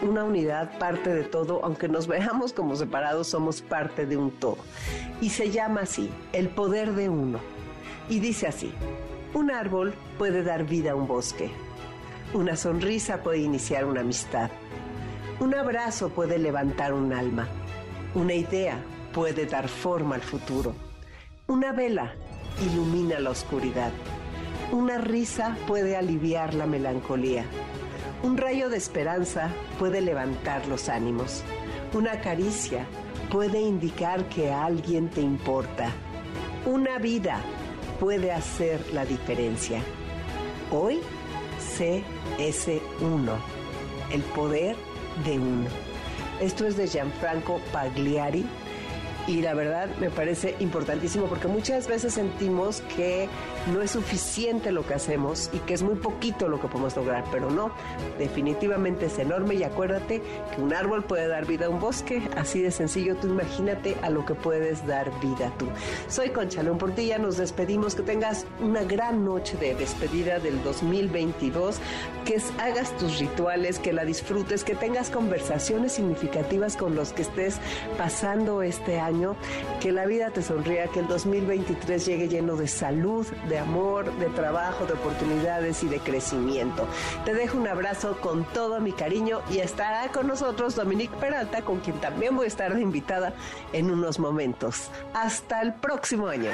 una unidad, parte de todo, aunque nos veamos como separados, somos parte de un todo. Y se llama así, el poder de uno. Y dice así, un árbol puede dar vida a un bosque, una sonrisa puede iniciar una amistad, un abrazo puede levantar un alma, una idea puede dar forma al futuro, una vela ilumina la oscuridad, una risa puede aliviar la melancolía. Un rayo de esperanza puede levantar los ánimos. Una caricia puede indicar que alguien te importa. Una vida puede hacer la diferencia. Hoy CS1, el poder de uno. Esto es de Gianfranco Pagliari y la verdad me parece importantísimo porque muchas veces sentimos que no es suficiente lo que hacemos y que es muy poquito lo que podemos lograr, pero no, definitivamente es enorme y acuérdate que un árbol puede dar vida a un bosque, así de sencillo, tú imagínate a lo que puedes dar vida tú. Soy Concha León Portilla, nos despedimos, que tengas una gran noche de despedida del 2022, que hagas tus rituales, que la disfrutes, que tengas conversaciones significativas con los que estés pasando este que la vida te sonría, que el 2023 llegue lleno de salud, de amor, de trabajo, de oportunidades y de crecimiento. Te dejo un abrazo con todo mi cariño y estará con nosotros Dominique Peralta, con quien también voy a estar de invitada en unos momentos. Hasta el próximo año.